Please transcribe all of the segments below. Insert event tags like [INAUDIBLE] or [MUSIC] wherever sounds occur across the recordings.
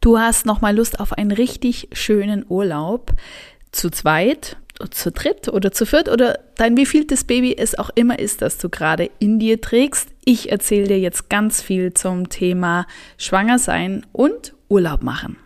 Du hast nochmal Lust auf einen richtig schönen Urlaub zu zweit, zu dritt oder zu viert oder dein wievieltes Baby es auch immer ist, das du gerade in dir trägst. Ich erzähle dir jetzt ganz viel zum Thema Schwanger sein und Urlaub machen.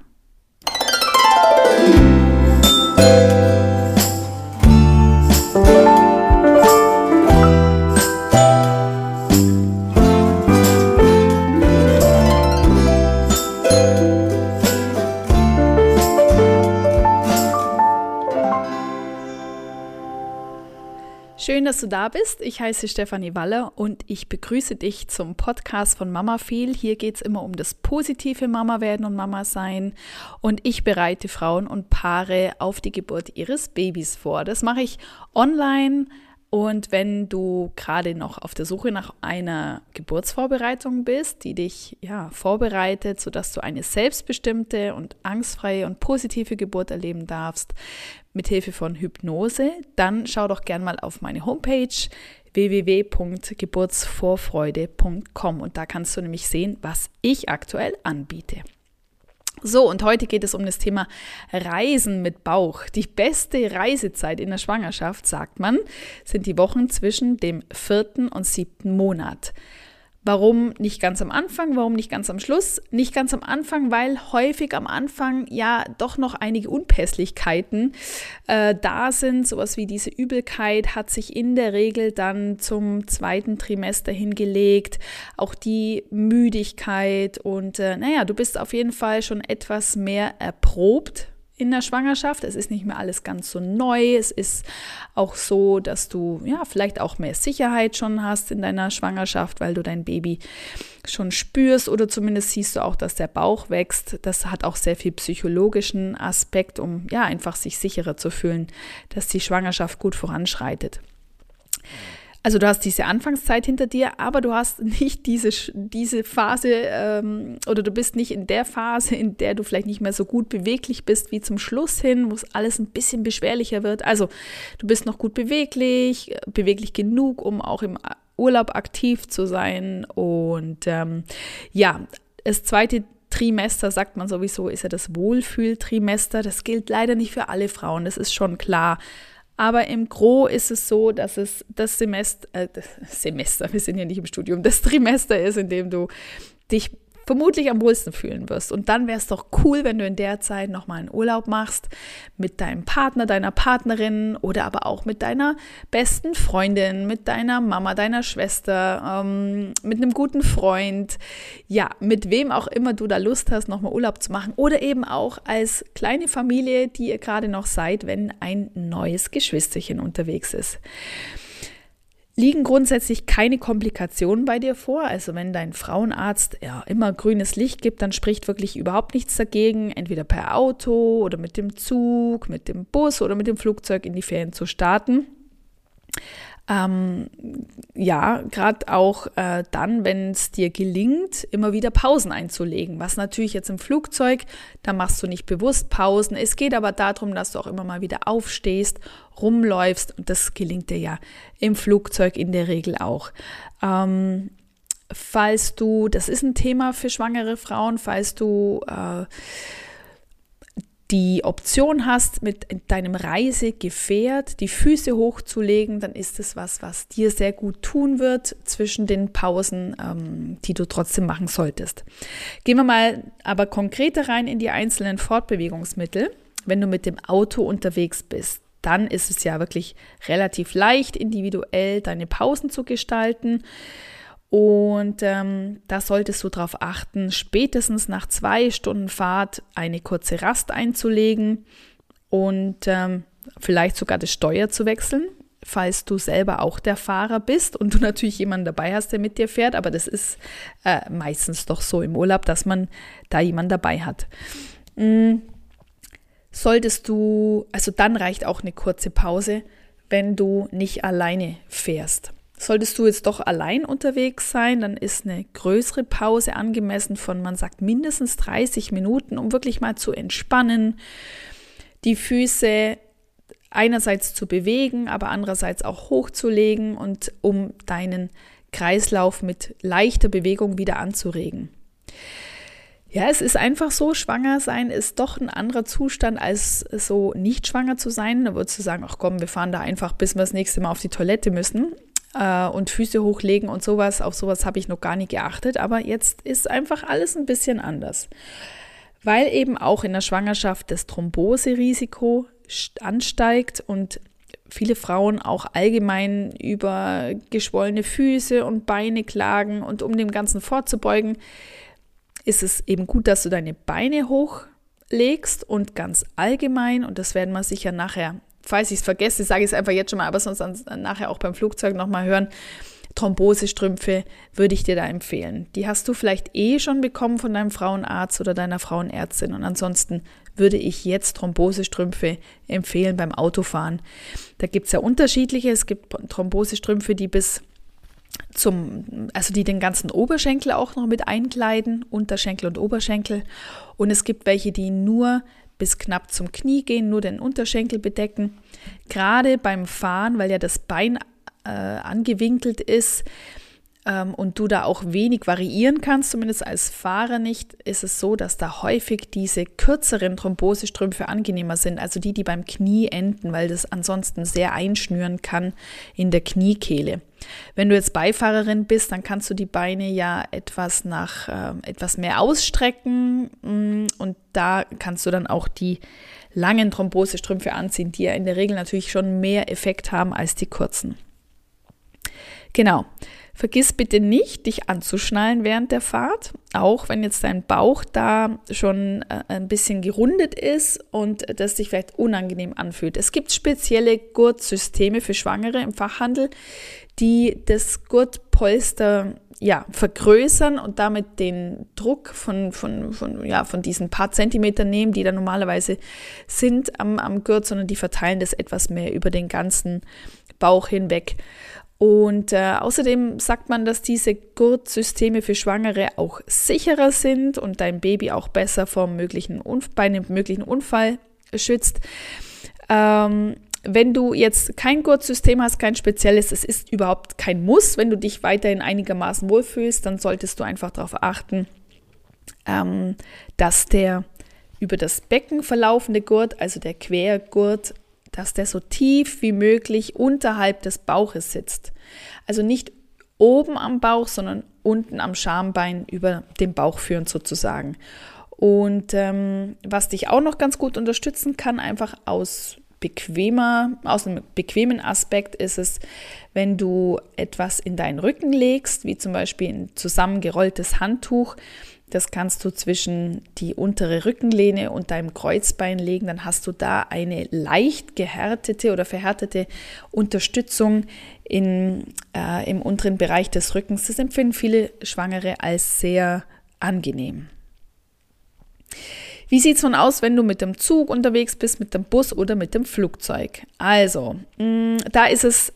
Schön, dass du da bist. Ich heiße Stefanie Waller und ich begrüße dich zum Podcast von Mama Feel. Hier geht es immer um das positive Mama werden und Mama sein. Und ich bereite Frauen und Paare auf die Geburt ihres Babys vor. Das mache ich online und wenn du gerade noch auf der Suche nach einer Geburtsvorbereitung bist, die dich ja vorbereitet, sodass du eine selbstbestimmte und angstfreie und positive Geburt erleben darfst, mit Hilfe von Hypnose, dann schau doch gern mal auf meine Homepage www.geburtsvorfreude.com und da kannst du nämlich sehen, was ich aktuell anbiete. So, und heute geht es um das Thema Reisen mit Bauch. Die beste Reisezeit in der Schwangerschaft, sagt man, sind die Wochen zwischen dem vierten und siebten Monat. Warum nicht ganz am Anfang? Warum nicht ganz am Schluss? Nicht ganz am Anfang, weil häufig am Anfang ja doch noch einige Unpässlichkeiten äh, da sind. Sowas wie diese Übelkeit hat sich in der Regel dann zum zweiten Trimester hingelegt. Auch die Müdigkeit und äh, naja, du bist auf jeden Fall schon etwas mehr erprobt in der Schwangerschaft. Es ist nicht mehr alles ganz so neu. Es ist auch so, dass du ja vielleicht auch mehr Sicherheit schon hast in deiner Schwangerschaft, weil du dein Baby schon spürst oder zumindest siehst du auch, dass der Bauch wächst. Das hat auch sehr viel psychologischen Aspekt, um ja einfach sich sicherer zu fühlen, dass die Schwangerschaft gut voranschreitet. Also du hast diese Anfangszeit hinter dir, aber du hast nicht diese, diese Phase ähm, oder du bist nicht in der Phase, in der du vielleicht nicht mehr so gut beweglich bist wie zum Schluss hin, wo es alles ein bisschen beschwerlicher wird. Also du bist noch gut beweglich, beweglich genug, um auch im Urlaub aktiv zu sein. Und ähm, ja, das zweite Trimester, sagt man sowieso, ist ja das Wohlfühltrimester. Das gilt leider nicht für alle Frauen, das ist schon klar. Aber im Gro ist es so, dass es das Semester, äh, das Semester, [LAUGHS] wir sind ja nicht im Studium, das Trimester ist, in dem du dich vermutlich am wohlsten fühlen wirst. Und dann wäre es doch cool, wenn du in der Zeit nochmal einen Urlaub machst mit deinem Partner, deiner Partnerin oder aber auch mit deiner besten Freundin, mit deiner Mama, deiner Schwester, ähm, mit einem guten Freund. Ja, mit wem auch immer du da Lust hast, nochmal Urlaub zu machen. Oder eben auch als kleine Familie, die ihr gerade noch seid, wenn ein neues Geschwisterchen unterwegs ist liegen grundsätzlich keine Komplikationen bei dir vor. Also wenn dein Frauenarzt ja immer grünes Licht gibt, dann spricht wirklich überhaupt nichts dagegen, entweder per Auto oder mit dem Zug, mit dem Bus oder mit dem Flugzeug in die Ferien zu starten. Ähm, ja, gerade auch äh, dann, wenn es dir gelingt, immer wieder Pausen einzulegen. Was natürlich jetzt im Flugzeug, da machst du nicht bewusst Pausen. Es geht aber darum, dass du auch immer mal wieder aufstehst, rumläufst und das gelingt dir ja im Flugzeug in der Regel auch. Ähm, falls du, das ist ein Thema für schwangere Frauen, falls du äh, die Option hast, mit deinem Reisegefährt die Füße hochzulegen, dann ist es was, was dir sehr gut tun wird zwischen den Pausen, ähm, die du trotzdem machen solltest. Gehen wir mal aber konkreter rein in die einzelnen Fortbewegungsmittel. Wenn du mit dem Auto unterwegs bist, dann ist es ja wirklich relativ leicht, individuell deine Pausen zu gestalten. Und ähm, da solltest du darauf achten, spätestens nach zwei Stunden Fahrt eine kurze Rast einzulegen und ähm, vielleicht sogar das Steuer zu wechseln, falls du selber auch der Fahrer bist und du [LAUGHS] natürlich jemanden dabei hast, der mit dir fährt. Aber das ist äh, meistens doch so im Urlaub, dass man da jemanden dabei hat. Mhm. Solltest du, also dann reicht auch eine kurze Pause, wenn du nicht alleine fährst. Solltest du jetzt doch allein unterwegs sein, dann ist eine größere Pause angemessen von, man sagt, mindestens 30 Minuten, um wirklich mal zu entspannen, die Füße einerseits zu bewegen, aber andererseits auch hochzulegen und um deinen Kreislauf mit leichter Bewegung wieder anzuregen. Ja, es ist einfach so, schwanger sein ist doch ein anderer Zustand, als so nicht schwanger zu sein. Da würdest du sagen, ach komm, wir fahren da einfach, bis wir das nächste Mal auf die Toilette müssen äh, und Füße hochlegen und sowas. Auf sowas habe ich noch gar nicht geachtet. Aber jetzt ist einfach alles ein bisschen anders. Weil eben auch in der Schwangerschaft das Thromboserisiko ansteigt und viele Frauen auch allgemein über geschwollene Füße und Beine klagen. Und um dem Ganzen vorzubeugen, ist es eben gut, dass du deine Beine hochlegst und ganz allgemein, und das werden wir sicher nachher, falls ich es vergesse, sage ich es einfach jetzt schon mal, aber sonst dann nachher auch beim Flugzeug nochmal hören. Thrombosestrümpfe würde ich dir da empfehlen. Die hast du vielleicht eh schon bekommen von deinem Frauenarzt oder deiner Frauenärztin. Und ansonsten würde ich jetzt Thrombosestrümpfe empfehlen beim Autofahren. Da gibt es ja unterschiedliche. Es gibt Thrombosestrümpfe, die bis zum, also die den ganzen Oberschenkel auch noch mit einkleiden, Unterschenkel und Oberschenkel. Und es gibt welche, die nur bis knapp zum Knie gehen, nur den Unterschenkel bedecken. Gerade beim Fahren, weil ja das Bein äh, angewinkelt ist, ähm, und du da auch wenig variieren kannst, zumindest als Fahrer nicht, ist es so, dass da häufig diese kürzeren Thrombosestrümpfe angenehmer sind, also die, die beim Knie enden, weil das ansonsten sehr einschnüren kann in der Kniekehle. Wenn du jetzt Beifahrerin bist, dann kannst du die Beine ja etwas nach äh, etwas mehr ausstrecken mm, und da kannst du dann auch die langen Thrombosestrümpfe anziehen, die ja in der Regel natürlich schon mehr Effekt haben als die kurzen. Genau. Vergiss bitte nicht, dich anzuschnallen während der Fahrt, auch wenn jetzt dein Bauch da schon äh, ein bisschen gerundet ist und das sich vielleicht unangenehm anfühlt. Es gibt spezielle Gurtsysteme für Schwangere im Fachhandel, die das Gurtpolster ja, vergrößern und damit den Druck von, von, von, ja, von diesen paar Zentimetern nehmen, die da normalerweise sind am, am Gurt, sondern die verteilen das etwas mehr über den ganzen Bauch hinweg. Und äh, außerdem sagt man, dass diese Gurtsysteme für Schwangere auch sicherer sind und dein Baby auch besser vor möglichen bei einem möglichen Unfall schützt. Ähm, wenn du jetzt kein Gurtsystem hast, kein spezielles, es ist überhaupt kein Muss. Wenn du dich weiterhin einigermaßen wohlfühlst, dann solltest du einfach darauf achten, ähm, dass der über das Becken verlaufende Gurt, also der Quergurt, dass der so tief wie möglich unterhalb des Bauches sitzt. Also nicht oben am Bauch, sondern unten am Schambein über den Bauch führend sozusagen. Und ähm, was dich auch noch ganz gut unterstützen kann, einfach aus bequemer, aus einem bequemen Aspekt ist es, wenn du etwas in deinen Rücken legst, wie zum Beispiel ein zusammengerolltes Handtuch, das kannst du zwischen die untere Rückenlehne und deinem Kreuzbein legen. Dann hast du da eine leicht gehärtete oder verhärtete Unterstützung in, äh, im unteren Bereich des Rückens. Das empfinden viele Schwangere als sehr angenehm. Wie sieht es nun aus, wenn du mit dem Zug unterwegs bist, mit dem Bus oder mit dem Flugzeug? Also, mh, mm, da ist es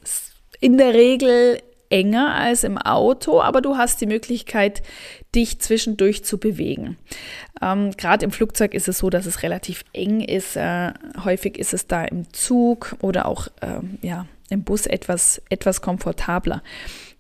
in der Regel enger als im Auto, aber du hast die Möglichkeit, dich zwischendurch zu bewegen. Ähm, Gerade im Flugzeug ist es so, dass es relativ eng ist. Äh, häufig ist es da im Zug oder auch äh, ja, im Bus etwas, etwas komfortabler.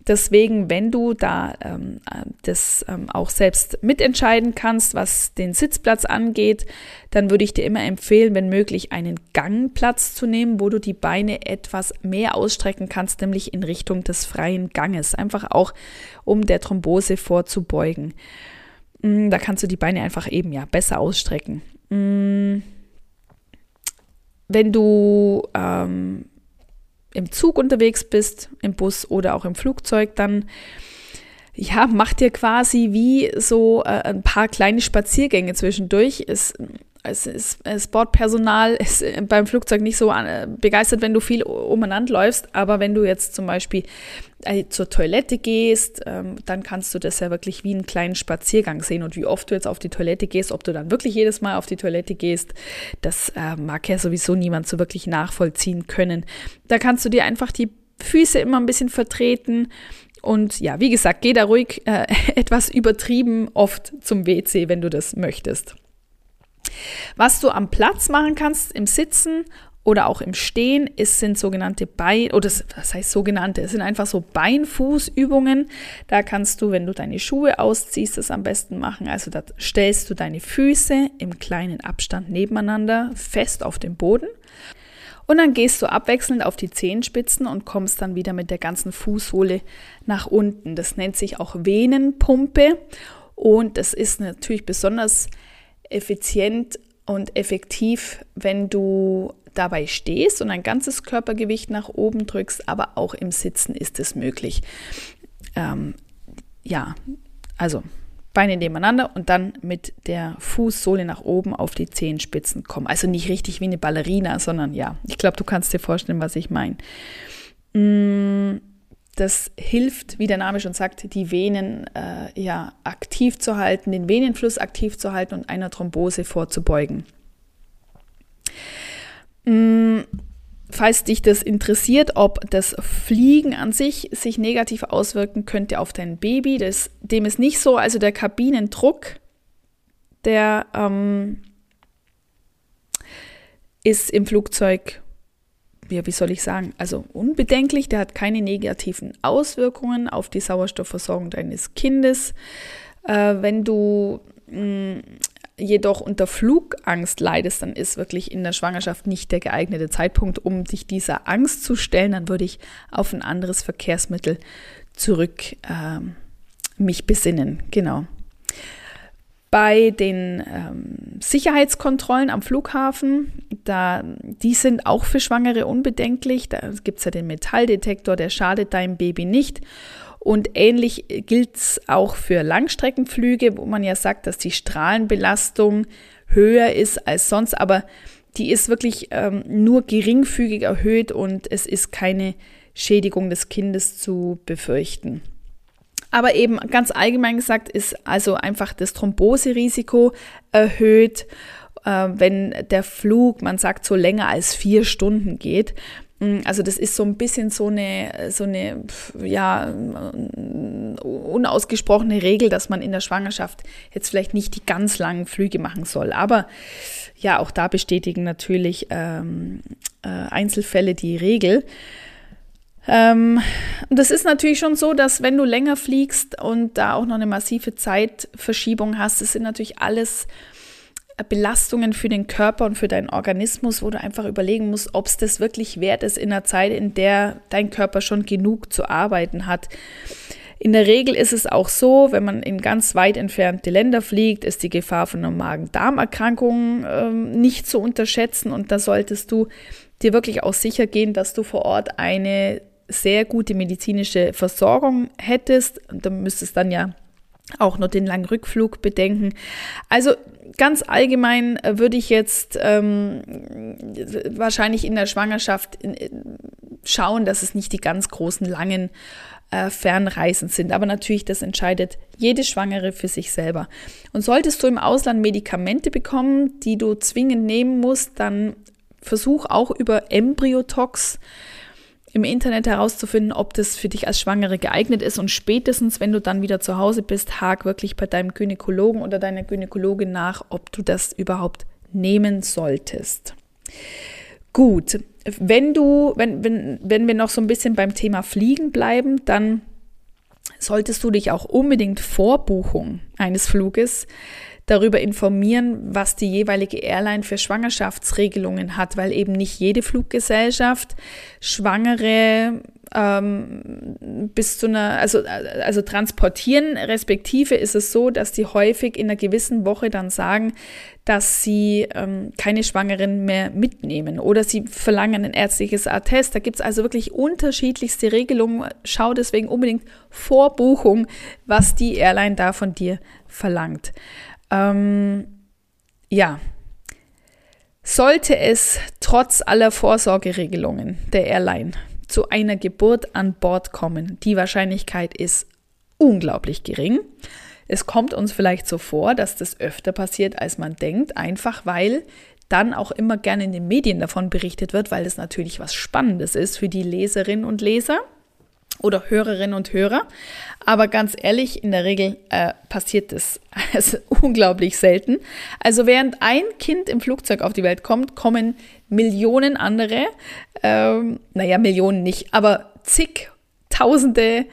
Deswegen, wenn du da ähm, das ähm, auch selbst mitentscheiden kannst, was den Sitzplatz angeht, dann würde ich dir immer empfehlen, wenn möglich, einen Gangplatz zu nehmen, wo du die Beine etwas mehr ausstrecken kannst, nämlich in Richtung des freien Ganges. Einfach auch, um der Thrombose vorzubeugen. Mm, da kannst du die Beine einfach eben ja besser ausstrecken. Mm, wenn du ähm, im Zug unterwegs bist, im Bus oder auch im Flugzeug, dann ja, mach dir quasi wie so äh, ein paar kleine Spaziergänge zwischendurch. Es, es ist, Sportpersonal [LAUGHS] ist äh, beim Flugzeug nicht so äh, begeistert, wenn du viel umeinander läufst, aber wenn du jetzt zum Beispiel äh, zur Toilette gehst, ähm, dann kannst du das ja wirklich wie einen kleinen Spaziergang sehen. Und wie oft du jetzt auf die Toilette gehst, ob du dann wirklich jedes Mal auf die Toilette gehst, das mag ja sowieso niemand so wirklich nachvollziehen können. Da kannst du dir einfach die Füße immer ein bisschen vertreten. Und ja, wie gesagt, geh da ruhig äh, [LAUGHS] etwas übertrieben oft zum WC, wenn du das möchtest. Was du am Platz machen kannst im Sitzen oder auch im Stehen. Es sind sogenannte Bein, oder das heißt sogenannte, es sind einfach so Beinfußübungen. Da kannst du, wenn du deine Schuhe ausziehst, das am besten machen. Also da stellst du deine Füße im kleinen Abstand nebeneinander fest auf den Boden. Und dann gehst du abwechselnd auf die Zehenspitzen und kommst dann wieder mit der ganzen Fußsohle nach unten. Das nennt sich auch Venenpumpe und das ist natürlich besonders effizient und effektiv, wenn du dabei stehst und ein ganzes Körpergewicht nach oben drückst, aber auch im Sitzen ist es möglich. Ähm, ja, also Beine nebeneinander und dann mit der Fußsohle nach oben auf die Zehenspitzen kommen. Also nicht richtig wie eine Ballerina, sondern ja, ich glaube, du kannst dir vorstellen, was ich meine. Mm, das hilft, wie der Name schon sagt, die Venen äh, ja, aktiv zu halten, den Venenfluss aktiv zu halten und einer Thrombose vorzubeugen. Mm, falls dich das interessiert, ob das Fliegen an sich sich negativ auswirken könnte auf dein Baby, das, dem ist nicht so. Also der Kabinendruck, der ähm, ist im Flugzeug, ja, wie soll ich sagen, also unbedenklich. Der hat keine negativen Auswirkungen auf die Sauerstoffversorgung deines Kindes. Äh, wenn du mh, mm, jedoch unter Flugangst leidest, dann ist wirklich in der Schwangerschaft nicht der geeignete Zeitpunkt, um dich dieser Angst zu stellen. Dann würde ich auf ein anderes Verkehrsmittel zurück äh, mich besinnen. Genau. Bei den ähm, Sicherheitskontrollen am Flughafen, da, die sind auch für Schwangere unbedenklich. Da gibt es ja den Metalldetektor, der schadet deinem Baby nicht. Und ähnlich gilt es auch für Langstreckenflüge, wo man ja sagt, dass die Strahlenbelastung höher ist als sonst, aber die ist wirklich ähm, nur geringfügig erhöht und es ist keine Schädigung des Kindes zu befürchten. Aber eben ganz allgemein gesagt ist also einfach das Thromboserisiko erhöht, äh, wenn der Flug, man sagt so länger als vier Stunden geht. Mm, also das ist so ein bisschen so eine, so eine ja, unausgesprochene Regel, dass man in der Schwangerschaft jetzt vielleicht nicht die ganz langen Flüge machen soll. Aber ja, auch da bestätigen natürlich ähm, äh, Einzelfälle die Regel. Ähm, und das ist natürlich schon so, dass wenn du länger fliegst und da auch noch eine massive Zeitverschiebung hast, das sind natürlich alles Belastungen für den Körper und für deinen Organismus, wo du einfach überlegen musst, ob es das wirklich wert ist in einer Zeit, in der dein Körper schon genug zu arbeiten hat. In der Regel ist es auch so, wenn man in ganz weit entfernte Länder fliegt, ist die Gefahr von einer Magen-Darm-Erkrankung äh, nicht zu unterschätzen und da solltest du dir wirklich auch sicher gehen, dass du vor Ort eine sehr gute medizinische Versorgung hättest. Und da müsstest dann ja auch noch den langen Rückflug bedenken. Also ganz allgemein äh, würde ich jetzt ähm, wahrscheinlich in der Schwangerschaft äh, schauen, dass es nicht die ganz großen langen äh, Fernreisen sind. Aber natürlich, das entscheidet jede Schwangere für sich selber. Und solltest du im Ausland Medikamente bekommen, die du zwingend nehmen musst, dann versuch auch über Embryotox im Internet herauszufinden, ob das für dich als Schwangere geeignet ist. Und spätestens, wenn du dann wieder zu Hause bist, hak wirklich bei deinem Gynäkologen oder deiner Gynäkologin nach, ob du das überhaupt nehmen solltest. Gut, wenn du, wenn, wenn, wenn wir noch so ein bisschen beim Thema Fliegen bleiben, dann solltest du dich auch unbedingt vor Buchung eines Fluges darüber informieren, was die jeweilige Airline für Schwangerschaftsregelungen hat, weil eben nicht jede Fluggesellschaft Schwangere ähm, bis zu einer, also, also transportieren, respektive ist es so, dass die häufig in einer gewissen Woche dann sagen, dass sie ähm, keine Schwangeren mehr mitnehmen oder sie verlangen ein ärztliches Attest. Da gibt es also wirklich unterschiedlichste Regelungen. Schau deswegen unbedingt vor Buchung, was die Airline da von dir verlangt. Ähm, ja, sollte es trotz aller Vorsorgeregelungen der Airline zu einer Geburt an Bord kommen, die Wahrscheinlichkeit ist unglaublich gering. Es kommt uns vielleicht so vor, dass das öfter passiert, als man denkt, einfach weil dann auch immer gerne in den Medien davon berichtet wird, weil es natürlich was Spannendes ist für die Leserinnen und Leser. Oder Hörerinnen und Hörer. Aber ganz ehrlich, in der Regel äh, passiert das [LAUGHS] unglaublich selten. Also während ein Kind im Flugzeug auf die Welt kommt, kommen Millionen andere, ähm, naja, Millionen nicht, aber zig, Tausende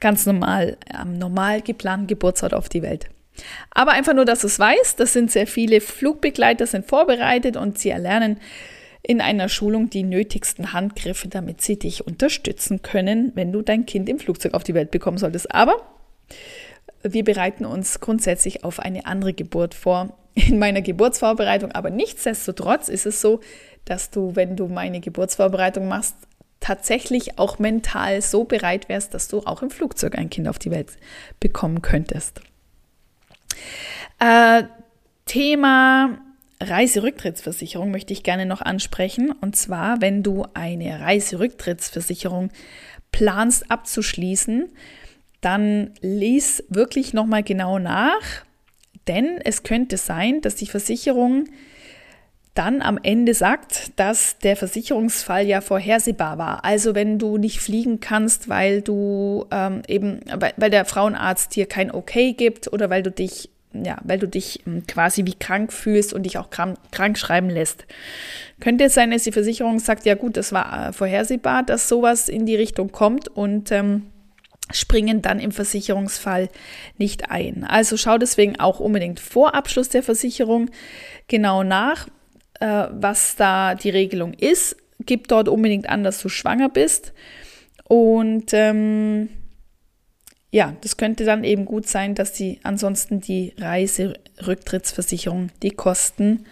ganz normal, am normal geplanten Geburtsort auf die Welt. Aber einfach nur, dass du es weißt, das sind sehr viele Flugbegleiter, sind vorbereitet und sie erlernen in einer Schulung die nötigsten Handgriffe, damit sie dich unterstützen können, wenn du dein Kind im Flugzeug auf die Welt bekommen solltest. Aber wir bereiten uns grundsätzlich auf eine andere Geburt vor in meiner Geburtsvorbereitung. Aber nichtsdestotrotz ist es so, dass du, wenn du meine Geburtsvorbereitung machst, tatsächlich auch mental so bereit wärst, dass du auch im Flugzeug ein Kind auf die Welt bekommen könntest. Äh, Thema Reiserücktrittsversicherung möchte ich gerne noch ansprechen. Und zwar, wenn du eine Reiserücktrittsversicherung planst abzuschließen, dann lies wirklich nochmal genau nach, denn es könnte sein, dass die Versicherung dann am Ende sagt, dass der Versicherungsfall ja vorhersehbar war. Also wenn du nicht fliegen kannst, weil du ähm, eben, weil der Frauenarzt dir kein Okay gibt oder weil du dich ja, weil du dich ähm, quasi wie krank fühlst und dich auch krank, krank schreiben lässt. Könnte es sein, dass die Versicherung sagt, ja gut, das war äh, vorhersehbar, dass sowas in die Richtung kommt und ähm, springen dann im Versicherungsfall nicht ein. Also schau deswegen auch unbedingt vor Abschluss der Versicherung genau nach, äh, was da die Regelung ist. Gib dort unbedingt an, dass du schwanger bist und ähm, ja, das könnte dann eben gut sein, dass die ansonsten die Reiserücktrittsversicherung die Kosten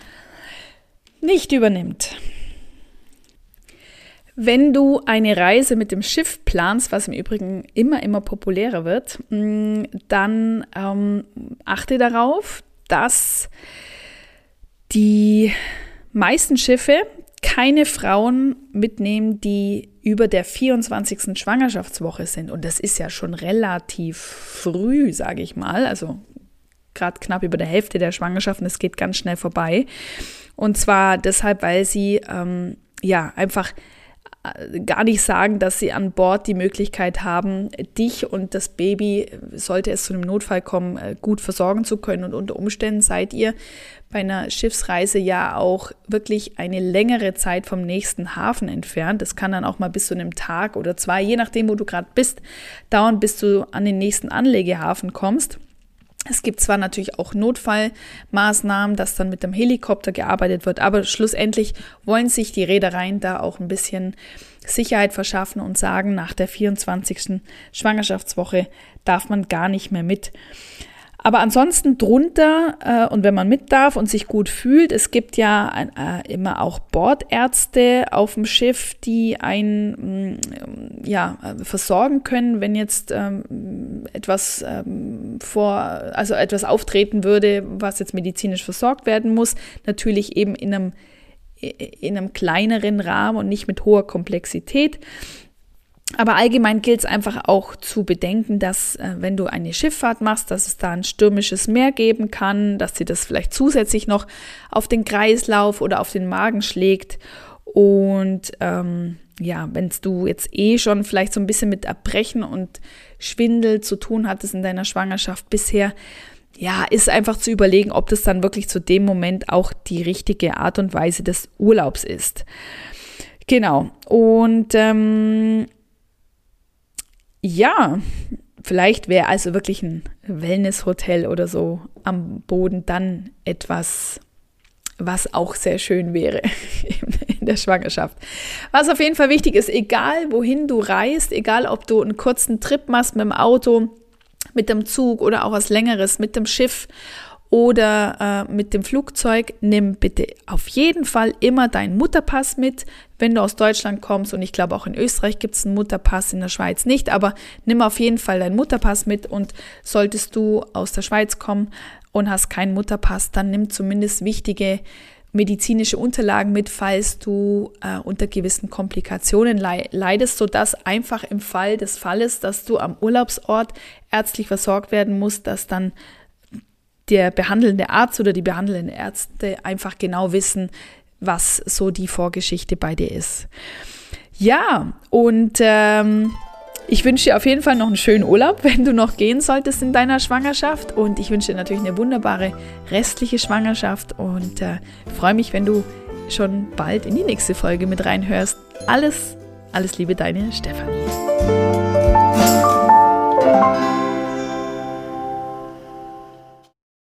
nicht übernimmt. Wenn du eine Reise mit dem Schiff planst, was im Übrigen immer, immer populärer wird, mm, dann ähm, achte darauf, dass die meisten Schiffe keine Frauen mitnehmen, die über der 24. Schwangerschaftswoche sind. Und das ist ja schon relativ früh, sage ich mal. Also gerade knapp über der Hälfte der Schwangerschaften. Es geht ganz schnell vorbei. Und zwar deshalb, weil sie ähm, ja einfach gar nicht sagen, dass sie an Bord die Möglichkeit haben, dich und das Baby, sollte es zu einem Notfall kommen, äh, gut versorgen zu können. Und unter Umständen seid ihr bei einer Schiffsreise ja auch wirklich eine längere Zeit vom nächsten Hafen entfernt. Das kann dann auch mal bis zu einem Tag oder zwei, je nachdem, wo du gerade bist, dauern, bis du an den nächsten Anlegehafen kommst. Es gibt zwar natürlich auch Notfallmaßnahmen, dass dann mit dem Helikopter gearbeitet wird, aber schlussendlich wollen sich die Reedereien da auch ein bisschen Sicherheit verschaffen und sagen, nach der 24. Schwangerschaftswoche darf man gar nicht mehr mit. Aber ansonsten drunter äh, und wenn man mit darf und sich gut fühlt, es gibt ja ein, äh, immer auch Bordärzte auf dem Schiff, die einen mm, ja, versorgen können, wenn jetzt ähm, etwas ähm, vor, also etwas auftreten würde, was jetzt medizinisch versorgt werden muss. Natürlich eben in einem, in einem kleineren Rahmen und nicht mit hoher Komplexität. Aber allgemein gilt es einfach auch zu bedenken, dass äh, wenn du eine Schifffahrt machst, dass es da ein stürmisches Meer geben kann, dass sie das vielleicht zusätzlich noch auf den Kreislauf oder auf den Magen schlägt. Und ähm, ja, wenn du jetzt eh schon vielleicht so ein bisschen mit Erbrechen und Schwindel zu tun hattest in deiner Schwangerschaft bisher, ja, ist einfach zu überlegen, ob das dann wirklich zu dem Moment auch die richtige Art und Weise des Urlaubs ist. Genau. Und ähm, ja, vielleicht wäre also wirklich ein Wellnesshotel oder so am Boden dann etwas, was auch sehr schön wäre [LAUGHS] in der Schwangerschaft. Was auf jeden Fall wichtig ist, egal wohin du reist, egal ob du einen kurzen Trip machst mit dem Auto, mit dem Zug oder auch was längeres mit dem Schiff oder äh, mit dem Flugzeug, nimm bitte auf jeden Fall immer deinen Mutterpass mit, wenn du aus Deutschland kommst. Und ich glaube, auch in Österreich gibt es einen Mutterpass, in der Schweiz nicht. Aber nimm auf jeden Fall deinen Mutterpass mit. Und solltest du aus der Schweiz kommen und hast keinen Mutterpass, dann nimm zumindest wichtige medizinische Unterlagen mit, falls du äh, unter gewissen Komplikationen leidest, sodass einfach im Fall des Falles, dass du am Urlaubsort ärztlich versorgt werden musst, dass dann der behandelnde Arzt oder die behandelnden Ärzte einfach genau wissen, was so die Vorgeschichte bei dir ist. Ja, und ähm, Ich wünsche dir auf jeden Fall noch einen schönen Urlaub, [LAUGHS] wenn du noch gehen solltest in deiner Schwangerschaft. Und ich wünsche dir natürlich eine wunderbare restliche Schwangerschaft und äh, freue mich, wenn du schon bald in die nächste Folge mit reinhörst. Alles, alles Liebe, deine Stefanie.